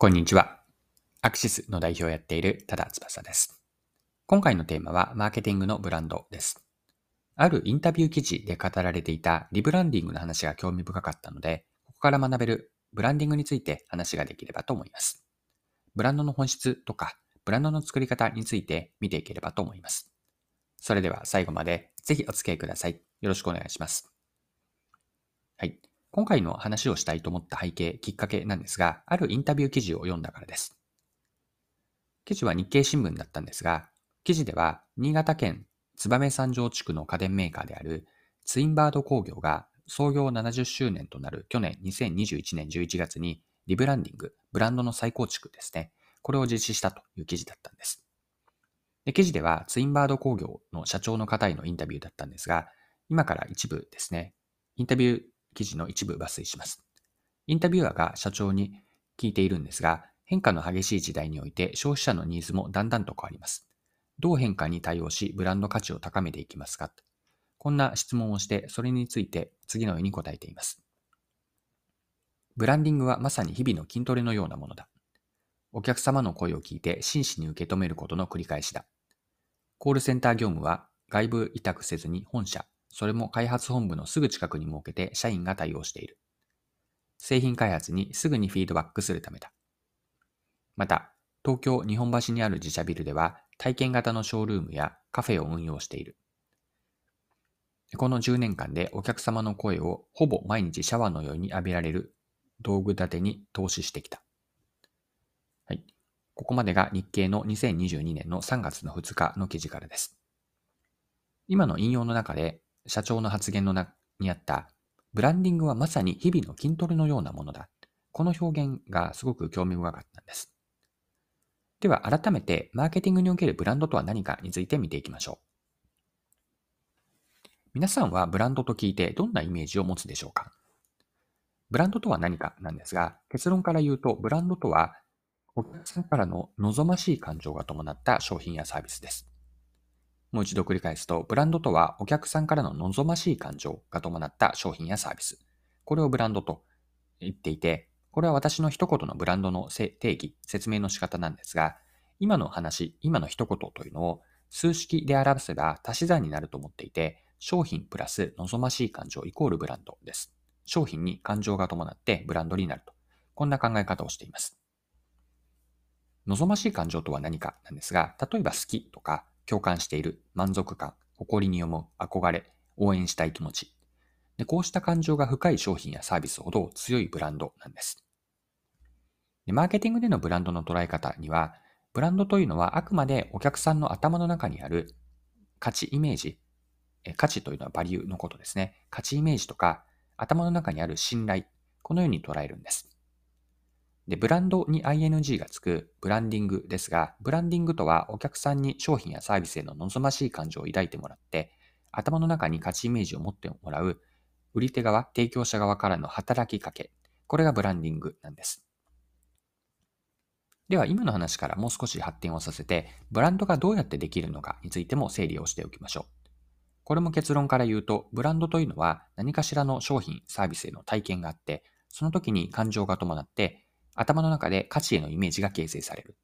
こんにちは。アクシスの代表をやっている多田翼です。今回のテーマはマーケティングのブランドです。あるインタビュー記事で語られていたリブランディングの話が興味深かったので、ここから学べるブランディングについて話ができればと思います。ブランドの本質とか、ブランドの作り方について見ていければと思います。それでは最後までぜひお付き合いください。よろしくお願いします。はい。今回の話をしたいと思った背景、きっかけなんですが、あるインタビュー記事を読んだからです。記事は日経新聞だったんですが、記事では新潟県燕三条地区の家電メーカーであるツインバード工業が創業70周年となる去年2021年11月にリブランディング、ブランドの再構築ですね。これを実施したという記事だったんです。で記事ではツインバード工業の社長の方へのインタビューだったんですが、今から一部ですね、インタビュー記事の一部抜粋します。インタビュアーが社長に聞いているんですが、変化の激しい時代において消費者のニーズもだんだんと変わります。どう変化に対応し、ブランド価値を高めていきますか？こんな質問をして、それについて次のように答えています。ブランディングはまさに日々の筋トレのようなものだ。お客様の声を聞いて真摯に受け止めることの繰り返しだ。コールセンター業務は外部委託せずに本社、それも開発本部のすぐ近くに設けて社員が対応している。製品開発にすぐにフィードバックするためだ。また、東京日本橋にある自社ビルでは体験型のショールームやカフェを運用している。この10年間でお客様の声をほぼ毎日シャワーのように浴びられる道具立てに投資してきた。はい。ここまでが日経の2022年の3月の2日の記事からです。今の引用の中で社長の発言の中にあった、ブランディングはまさに日々の筋トレのようなものだ。この表現がすごく興味深かったんです。では改めて、マーケティングにおけるブランドとは何かについて見ていきましょう。皆さんはブランドと聞いてどんなイメージを持つでしょうか？ブランドとは何かなんですが、結論から言うと、ブランドとは、お客さんからの望ましい感情が伴った商品やサービスです。もう一度繰り返すと、ブランドとはお客さんからの望ましい感情が伴った商品やサービス。これをブランドと言っていて、これは私の一言のブランドの定義、説明の仕方なんですが、今の話、今の一言というのを数式で表せば足し算になると思っていて、商品プラス望ましい感情イコールブランドです。商品に感情が伴ってブランドになると。こんな考え方をしています。望ましい感情とは何かなんですが、例えば好きとか共感している、満足感、誇りに思う、憧れ、応援したい気持ち。でこうした感情が深い商品やサービスほど強いブランドなんです。でマーケティングでのブランドの捉え方には、ブランドというのはあくまでお客さんの頭の中にある価値イメージ、価値というのはバリューのことですね。価値イメージとか頭の中にある信頼、このように捉えるんです。で、ブランドに ing がつくブランディングですが、ブランディングとはお客さんに商品やサービスへの望ましい感情を抱いてもらって、頭の中に価値イメージを持ってもらう、売り手側、提供者側からの働きかけ。これがブランディングなんです。では、今の話からもう少し発展をさせて、ブランドがどうやってできるのかについても整理をしておきましょう。これも結論から言うと、ブランドというのは何かしらの商品、サービスへの体験があって、その時に感情が伴って、頭の中で価値へのイメージが形成される。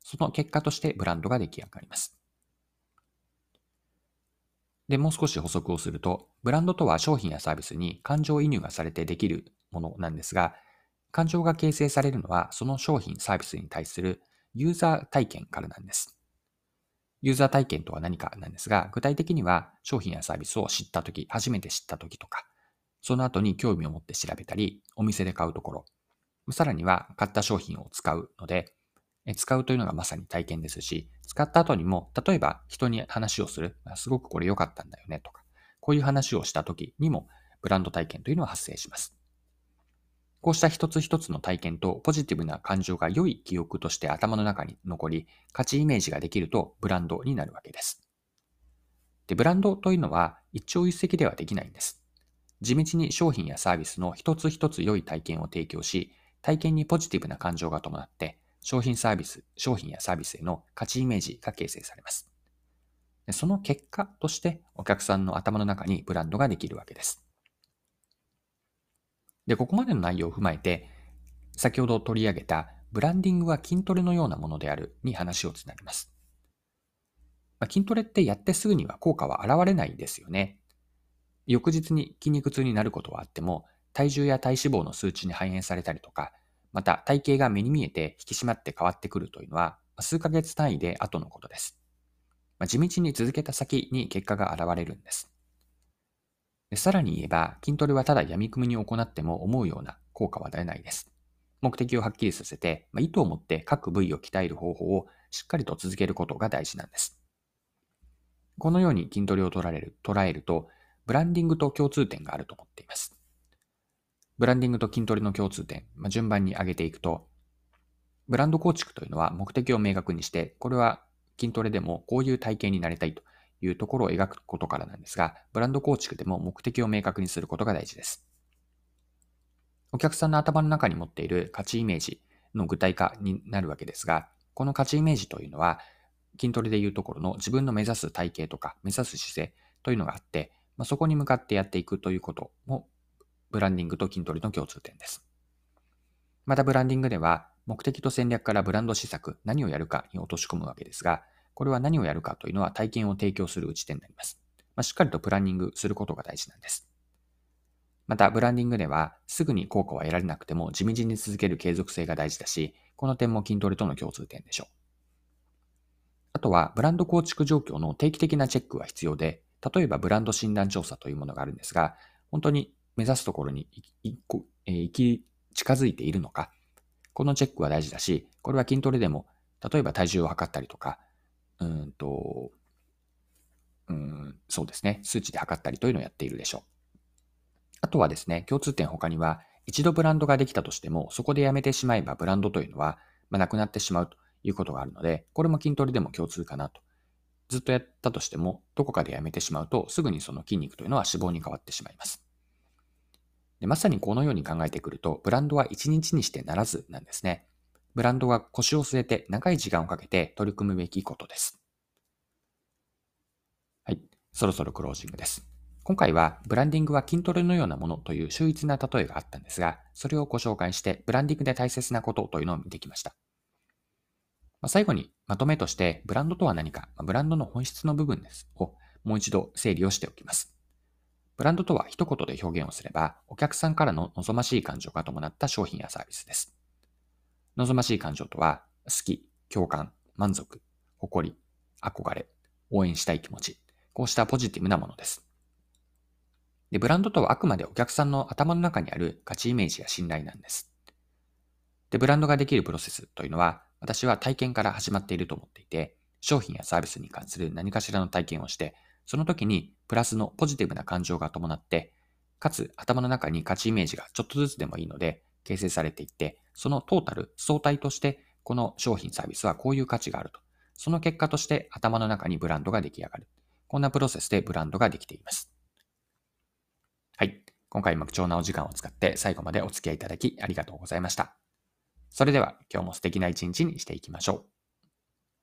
その結果としてブランドが出来上がります。で、もう少し補足をすると、ブランドとは商品やサービスに感情移入がされてできるものなんですが、感情が形成されるのはその商品、サービスに対するユーザー体験からなんです。ユーザー体験とは何かなんですが、具体的には商品やサービスを知ったとき、初めて知ったときとか、その後に興味を持って調べたり、お店で買うところ、さらには買った商品を使うので、使うというのがまさに体験ですし、使った後にも、例えば人に話をする、すごくこれ良かったんだよねとか、こういう話をした時にもブランド体験というのは発生します。こうした一つ一つの体験とポジティブな感情が良い記憶として頭の中に残り、価値イメージができるとブランドになるわけです。で、ブランドというのは一朝一夕ではできないんです。地道に商品やサービスの一つ一つ良い体験を提供し、体験にポジティブな感情が伴って、商品サービス、商品やサービスへの価値イメージが形成されます。その結果としてお客さんの頭の中にブランドができるわけです。で、ここまでの内容を踏まえて、先ほど取り上げたブランディングは筋トレのようなものであるに話をつなげます。まあ、筋トレってやってすぐには効果は現れないですよね。翌日に筋肉痛になることはあっても、体重や体脂肪の数値に反映されたりとか、また体型が目に見えて引き締まって変わってくるというのは、数ヶ月単位で後のことです。まあ、地道に続けた先に結果が現れるんです。でさらに言えば、筋トレはただ闇雲に行っても思うような効果は出ないです。目的をはっきりさせて、まあ、意図を持って各部位を鍛える方法をしっかりと続けることが大事なんです。このように筋トレを捉える捉えると、ブランディングと共通点があると思っています。ブランディングと筋トレの共通点、まあ、順番に上げていくと、ブランド構築というのは目的を明確にして、これは筋トレでもこういう体型になりたいというところを描くことからなんですが、ブランド構築でも目的を明確にすることが大事です。お客さんの頭の中に持っている価値イメージの具体化になるわけですが、この価値イメージというのは、筋トレでいうところの自分の目指す体型とか目指す姿勢というのがあって、まあ、そこに向かってやっていくということも、ブランディングと筋トレの共通点です。またブランディングでは、目的と戦略からブランド施策、何をやるかに落とし込むわけですが、これは何をやるかというのは体験を提供する打ち手になります。まあ、しっかりとプランニングすることが大事なんです。また、ブランディングでは、すぐに効果は得られなくても、地道に続ける継続性が大事だし、この点も筋トレとの共通点でしょう。あとは、ブランド構築状況の定期的なチェックは必要で、例えばブランド診断調査というものがあるんですが、本当に目指すところに行き近づいているのか、このチェックは大事だし、これは筋トレでも、例えば体重を測ったりとか、うんと、うん、そうですね、数値で測ったりというのをやっているでしょう。あとはですね、共通点他には、一度ブランドができたとしても、そこでやめてしまえばブランドというのは、まあ、なくなってしまうということがあるので、これも筋トレでも共通かなと。ずっとやったとしても、どこかでやめてしまうと、すぐにその筋肉というのは脂肪に変わってしまいます。でまさにこのように考えてくると、ブランドは一日にしてならずなんですね。ブランドが腰を据えて長い時間をかけて取り組むべきことです。はい。そろそろクロージングです。今回はブランディングは筋トレのようなものという秀逸な例えがあったんですが、それをご紹介してブランディングで大切なことというのを見てきました。まあ、最後にまとめとしてブランドとは何か、まあ、ブランドの本質の部分ですをもう一度整理をしておきます。ブランドとは一言で表現をすれば、お客さんからの望ましい感情が伴った商品やサービスです。望ましい感情とは、好き、共感、満足、誇り、憧れ、応援したい気持ち、こうしたポジティブなものです。で、ブランドとはあくまでお客さんの頭の中にある価値イメージや信頼なんです。で、ブランドができるプロセスというのは、私は体験から始まっていると思っていて、商品やサービスに関する何かしらの体験をして、その時にプラスのポジティブな感情が伴って、かつ頭の中に価値イメージがちょっとずつでもいいので形成されていって、そのトータル、相対としてこの商品サービスはこういう価値があると。その結果として頭の中にブランドが出来上がる。こんなプロセスでブランドができています。はい。今回も貴重なお時間を使って最後までお付き合いいただきありがとうございました。それでは今日も素敵な一日にしていきましょう。